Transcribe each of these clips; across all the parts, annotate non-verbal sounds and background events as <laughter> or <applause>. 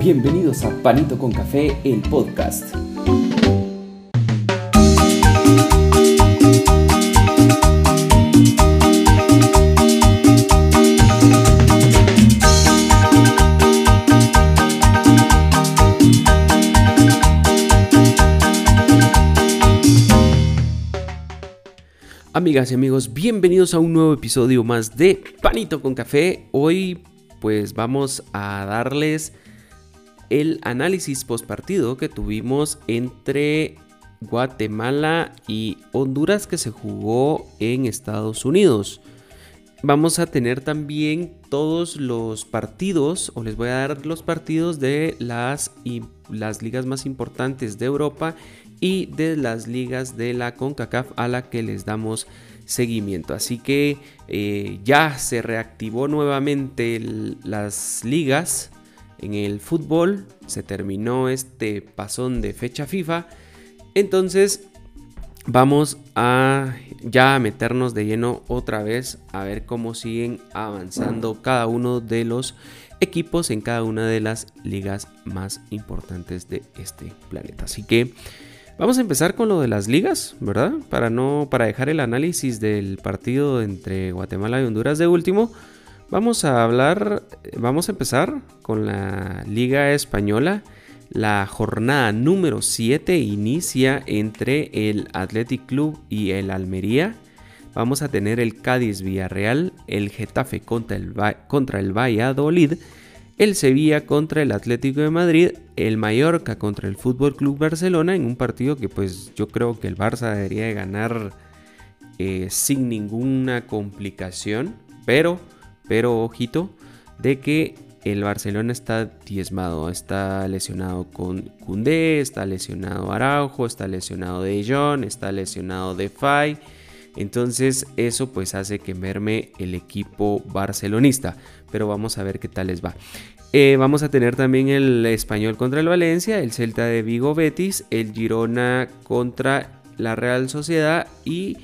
Bienvenidos a Panito con Café, el podcast. Amigas y amigos, bienvenidos a un nuevo episodio más de Panito con Café. Hoy pues vamos a darles el análisis postpartido que tuvimos entre Guatemala y Honduras que se jugó en Estados Unidos. Vamos a tener también todos los partidos, o les voy a dar los partidos de las, las ligas más importantes de Europa y de las ligas de la CONCACAF a la que les damos seguimiento. Así que eh, ya se reactivó nuevamente las ligas en el fútbol, se terminó este pasón de fecha FIFA. Entonces vamos a ya meternos de lleno otra vez a ver cómo siguen avanzando cada uno de los equipos en cada una de las ligas más importantes de este planeta. Así que Vamos a empezar con lo de las ligas, ¿verdad? Para no para dejar el análisis del partido entre Guatemala y Honduras de último, vamos a hablar, vamos a empezar con la Liga española. La jornada número 7 inicia entre el Athletic Club y el Almería. Vamos a tener el Cádiz Villarreal, el Getafe contra el, contra el Valladolid el Sevilla contra el Atlético de Madrid, el Mallorca contra el Fútbol Club Barcelona en un partido que pues yo creo que el Barça debería de ganar eh, sin ninguna complicación, pero pero ojito de que el Barcelona está diezmado, está lesionado con Koundé, está lesionado Araujo, está lesionado De Jong, está lesionado De Fay. Entonces eso pues hace que merme el equipo barcelonista. Pero vamos a ver qué tal les va. Eh, vamos a tener también el español contra el Valencia, el Celta de Vigo Betis, el Girona contra la Real Sociedad y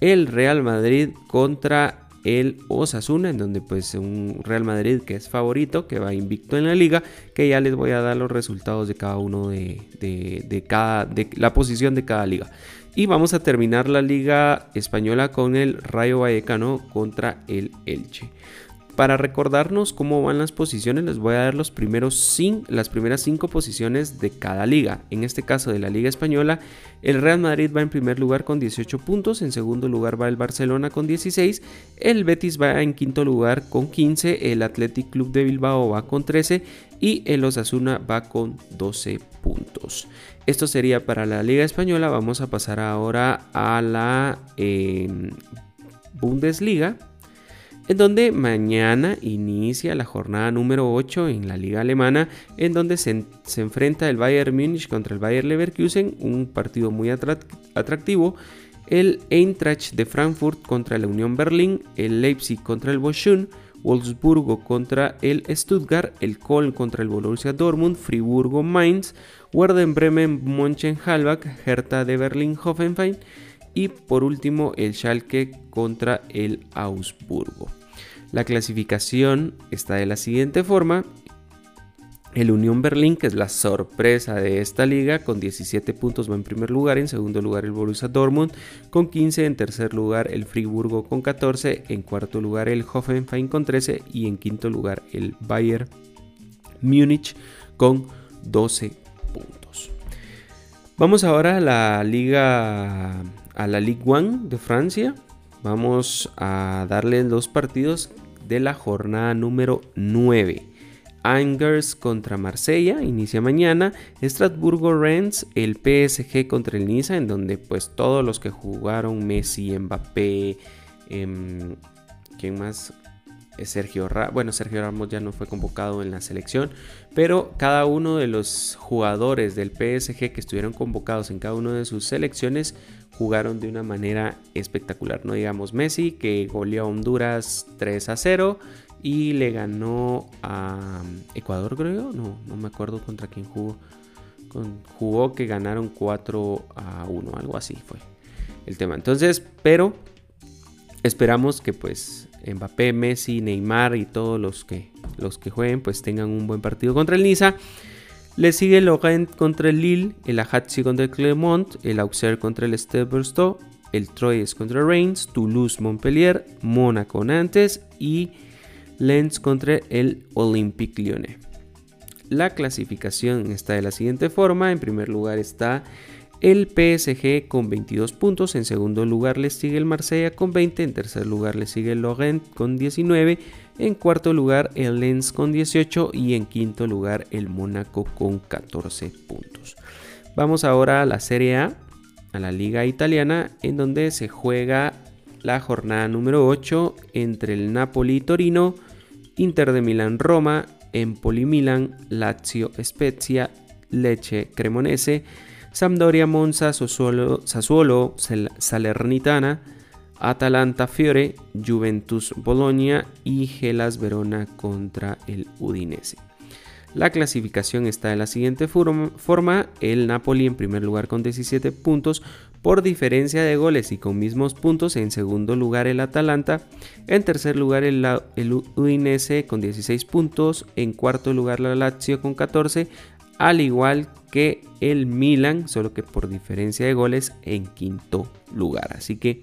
el Real Madrid contra el Osasuna, en donde pues un Real Madrid que es favorito, que va invicto en la liga, que ya les voy a dar los resultados de cada uno de, de, cada, de la posición de cada liga. Y vamos a terminar la liga española con el Rayo Vallecano contra el Elche. Para recordarnos cómo van las posiciones, les voy a dar los primeros las primeras cinco posiciones de cada liga. En este caso de la Liga Española, el Real Madrid va en primer lugar con 18 puntos, en segundo lugar va el Barcelona con 16, el Betis va en quinto lugar con 15, el Athletic Club de Bilbao va con 13 y el Osasuna va con 12 puntos. Esto sería para la Liga Española. Vamos a pasar ahora a la em, Bundesliga en donde mañana inicia la jornada número 8 en la liga alemana, en donde se, enfrenta el Bayern Múnich contra el Bayern Leverkusen, un partido muy atractivo, el Eintracht de Frankfurt contra la Unión Berlín, el Leipzig contra el Bochum, Wolfsburgo contra el Stuttgart, el Köln contra el Borussia Dortmund, Friburgo Mainz, Werder Bremen Mönchengladbach, Hertha de Berlín Hoffenheim, y por último el Schalke contra el Augsburgo. La clasificación está de la siguiente forma. El Unión Berlín, que es la sorpresa de esta liga, con 17 puntos va en primer lugar, en segundo lugar el Borussia Dortmund con 15, en tercer lugar el Friburgo con 14, en cuarto lugar el Hoffenheim con 13 y en quinto lugar el Bayern Múnich con 12 puntos. Vamos ahora a la liga a la Ligue 1 de Francia. Vamos a darle dos partidos de la jornada número 9. Angers contra Marsella, inicia mañana. Estrasburgo Rennes, el PSG contra el Niza, en donde pues todos los que jugaron, Messi, Mbappé, eh, ¿quién más? Sergio Ramos, bueno, Sergio Ramos ya no fue convocado en la selección, pero cada uno de los jugadores del PSG que estuvieron convocados en cada una de sus selecciones jugaron de una manera espectacular. No digamos Messi, que goleó a Honduras 3 a 0 y le ganó a Ecuador, creo. No, no me acuerdo contra quién jugó. jugó que ganaron 4 a 1, algo así fue el tema. Entonces, pero esperamos que pues Mbappé, Messi, Neymar y todos los que, los que jueguen pues tengan un buen partido contra el Niza. Le sigue el contra el Lille, el Ajaccio contra el Clermont, el Auxerre contra el Stade el Troyes contra Reims, Toulouse Montpellier, Mónaco Nantes y Lens contra el Olympique Lyonnais. La clasificación está de la siguiente forma. En primer lugar está el PSG con 22 puntos. En segundo lugar le sigue el Marsella con 20. En tercer lugar le sigue el Lorient con 19. En cuarto lugar el Lens con 18. Y en quinto lugar el Mónaco con 14 puntos. Vamos ahora a la Serie A, a la Liga Italiana, en donde se juega la jornada número 8 entre el Napoli y Torino, Inter de Milán Roma, Empoli Milan, Lazio Spezia, Lecce Cremonese, Sampdoria Monza, Sassuolo, Salernitana, Atalanta Fiore, Juventus Bologna y Gelas Verona contra el Udinese. La clasificación está de la siguiente forma, el Napoli en primer lugar con 17 puntos por diferencia de goles y con mismos puntos, en segundo lugar el Atalanta, en tercer lugar el, el Udinese con 16 puntos, en cuarto lugar la Lazio con 14, al igual que el Milan, solo que por diferencia de goles en quinto lugar. Así que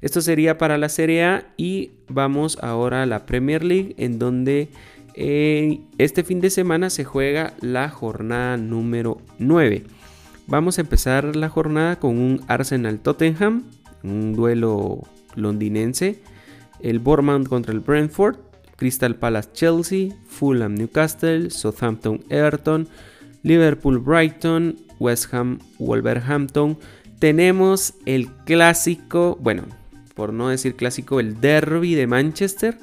esto sería para la Serie A y vamos ahora a la Premier League en donde eh, este fin de semana se juega la jornada número 9. Vamos a empezar la jornada con un Arsenal Tottenham, un duelo londinense, el Bournemouth contra el Brentford, Crystal Palace Chelsea, Fulham Newcastle, Southampton Everton, Liverpool Brighton, West Ham Wolverhampton. Tenemos el clásico, bueno, por no decir clásico, el derby de Manchester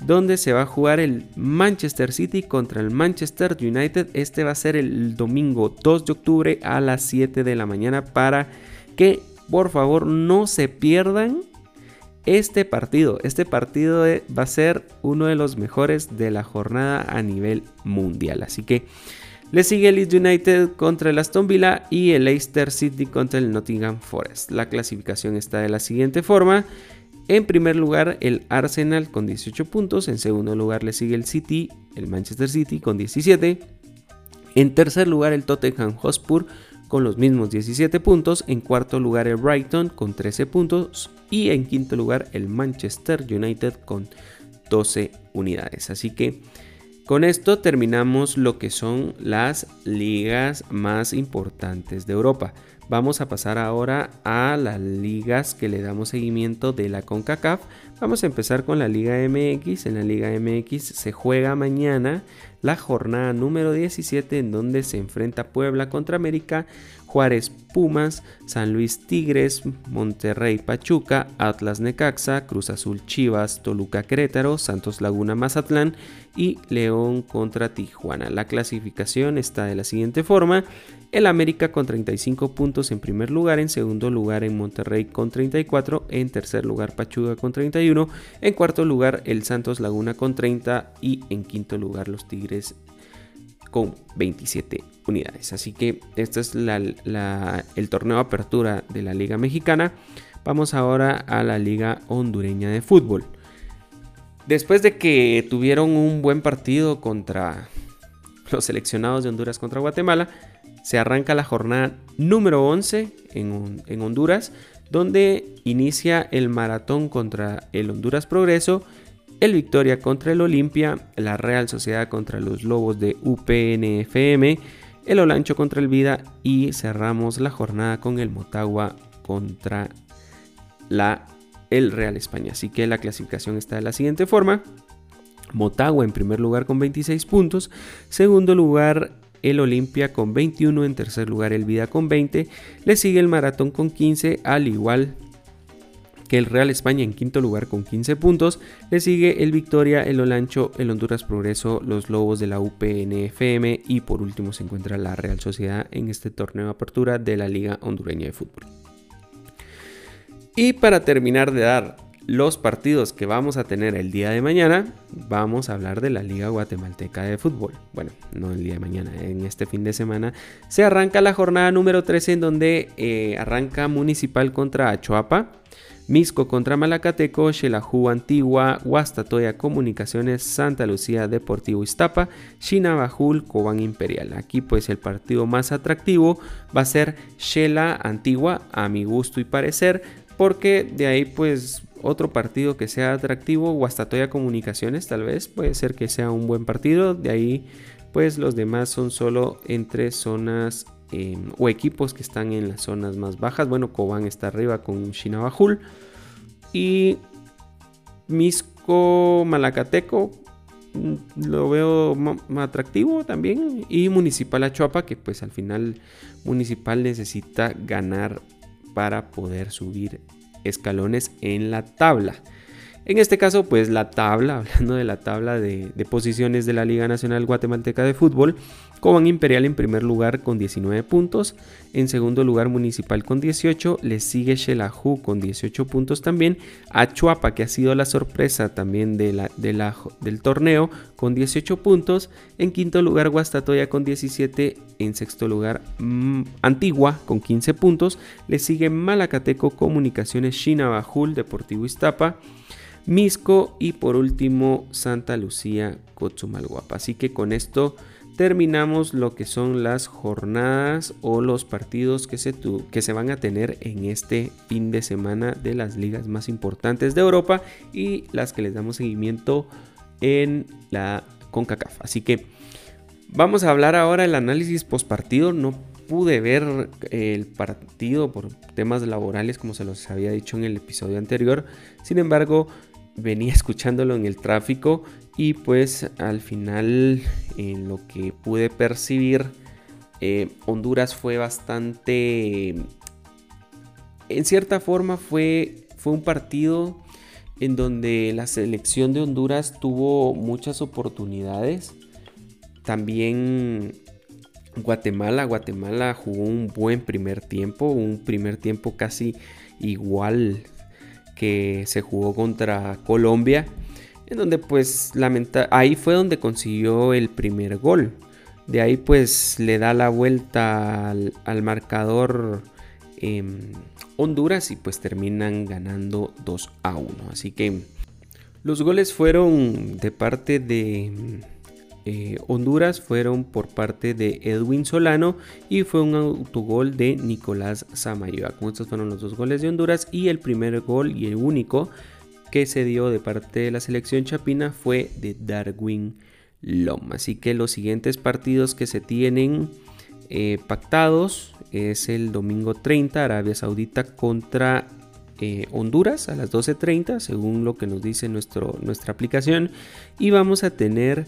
donde se va a jugar el Manchester City contra el Manchester United. Este va a ser el domingo 2 de octubre a las 7 de la mañana para que por favor no se pierdan este partido. Este partido va a ser uno de los mejores de la jornada a nivel mundial. Así que le sigue el Leeds United contra el Aston Villa y el Leicester City contra el Nottingham Forest. La clasificación está de la siguiente forma. En primer lugar, el Arsenal con 18 puntos. En segundo lugar, le sigue el City, el Manchester City con 17. En tercer lugar, el Tottenham Hotspur con los mismos 17 puntos. En cuarto lugar, el Brighton con 13 puntos. Y en quinto lugar, el Manchester United con 12 unidades. Así que con esto terminamos lo que son las ligas más importantes de Europa. Vamos a pasar ahora a las ligas que le damos seguimiento de la CONCACAF. Vamos a empezar con la Liga MX. En la Liga MX se juega mañana la jornada número 17 en donde se enfrenta Puebla contra América, Juárez Pumas, San Luis Tigres, Monterrey Pachuca, Atlas Necaxa, Cruz Azul Chivas, Toluca Querétaro, Santos Laguna Mazatlán y León contra Tijuana. La clasificación está de la siguiente forma. El América con 35 puntos en primer lugar, en segundo lugar en Monterrey con 34, en tercer lugar Pachuca con 31, en cuarto lugar el Santos Laguna con 30 y en quinto lugar los Tigres con 27 unidades. Así que este es el torneo de apertura de la Liga Mexicana. Vamos ahora a la Liga Hondureña de Fútbol. Después de que tuvieron un buen partido contra los seleccionados de Honduras contra Guatemala, se arranca la jornada número 11 en, Honduras, donde inicia el maratón contra el Honduras Progreso, el Victoria contra el Olimpia, la Real Sociedad contra los Lobos de UPNFM, el Olancho contra el Vida y cerramos la jornada con el Motagua contra la el Real España. Así que la clasificación está de la siguiente forma. Motagua en primer lugar con 26 puntos, segundo lugar el Olimpia con 21, en tercer lugar el Vida con 20, le sigue el Maratón con 15, al igual que el Real España en quinto lugar con 15 puntos, le sigue el Victoria, el Olancho, el Honduras Progreso, los Lobos de la UPNFM y por último se encuentra la Real Sociedad en este torneo de apertura de la Liga Hondureña de Fútbol. Y para terminar de dar los partidos que vamos a tener el día de mañana, vamos a hablar de la Liga Guatemalteca de Fútbol. Bueno, no el día de mañana, en este fin de semana se arranca la jornada número 13 en donde eh, arranca Municipal contra Achuapa. Misco contra Malacateco, Xelajú Antigua, Guastatoya Comunicaciones, Santa Lucía Deportivo Iztapa, Chinabajul, Cobán Imperial. Aquí pues el partido más atractivo va a ser Shela Antigua, a mi gusto y parecer, porque de ahí pues otro partido que sea atractivo, Guastatoya Comunicaciones tal vez, puede ser que sea un buen partido, de ahí pues los demás son solo entre zonas em, o equipos que están en las zonas más bajas. Bueno, Cobán está arriba con Chinabajul. Y Misco Malacateco mm, lo veo atractivo también. Y Municipal Achuapa que pues al final Municipal necesita ganar para poder subir escalones en la tabla. En este caso, pues la tabla, <laughs> hablando de la tabla de, posiciones de la Liga Nacional Guatemalteca de Fútbol, Cobán Imperial en primer lugar con 19 puntos, en segundo lugar Municipal con 18, le sigue Xelajú con 18 puntos también, Achuapa que ha sido la sorpresa también del torneo con 18 puntos, en quinto lugar Guastatoya con 17, en sexto lugar mm, Antigua con 15 puntos, le sigue Malacateco Comunicaciones Chinabajul Deportivo Iztapa, Misco y por último Santa Lucía Cochumalguapa. Así que con esto terminamos lo que son las jornadas o los partidos que se, que se van a tener en este fin de semana de las ligas más importantes de Europa y las que les damos seguimiento en la CONCACAF. Así que vamos a hablar ahora del análisis post partido. No pude ver el partido por temas laborales como se los había dicho en el episodio anterior. Sin embargo, venía <laughs> escuchándolo en el tráfico y pues al final en lo que pude percibir eh, Honduras fue bastante en cierta forma fue, fue un partido en donde la selección de Honduras tuvo muchas oportunidades. También Guatemala Guatemala jugó un buen primer tiempo un primer tiempo casi igual que se jugó contra Colombia, en donde pues lamenta ahí fue donde consiguió el primer gol. De ahí pues le da la vuelta al, marcador em, Honduras y pues terminan ganando 2 a 1. Así que los goles fueron de parte de eh, Honduras fueron por parte de Edwin Solano y fue un autogol de Nicolás Samayoa. Con estos fueron los dos goles de Honduras y el primer gol y el único que se dio de parte de la selección chapina fue de Darwin Lom. Así que los siguientes partidos que se tienen eh, pactados es el domingo 30 Arabia Saudita contra eh, Honduras a las 12.30 según lo que nos dice nuestro, nuestra aplicación y vamos a tener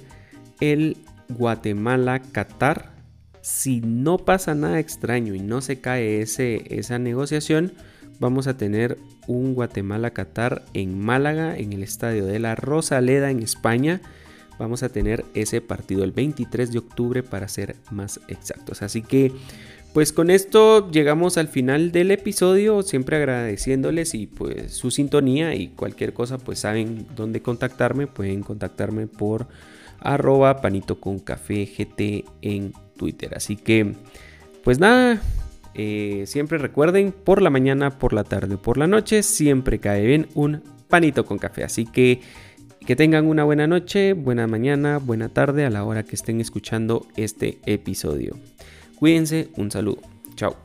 el Guatemala-Qatar. Si no pasa nada extraño y no se cae ese, esa negociación, vamos a tener un Guatemala-Qatar en Málaga, en el estadio de la Rosaleda, en España. Vamos a tener ese partido el 23 de octubre para ser más exactos. Así que, pues con esto llegamos al final del episodio. Siempre agradeciéndoles y pues su sintonía y cualquier cosa, pues saben dónde contactarme. Pueden contactarme por arroba panito con café GT en Twitter. Así que, pues nada, eh, siempre recuerden, por la mañana, por la tarde, por la noche, siempre cae bien un panito con café. Así que que tengan una buena noche, buena mañana, buena tarde a la hora que estén escuchando este episodio. Cuídense, un saludo. Chao.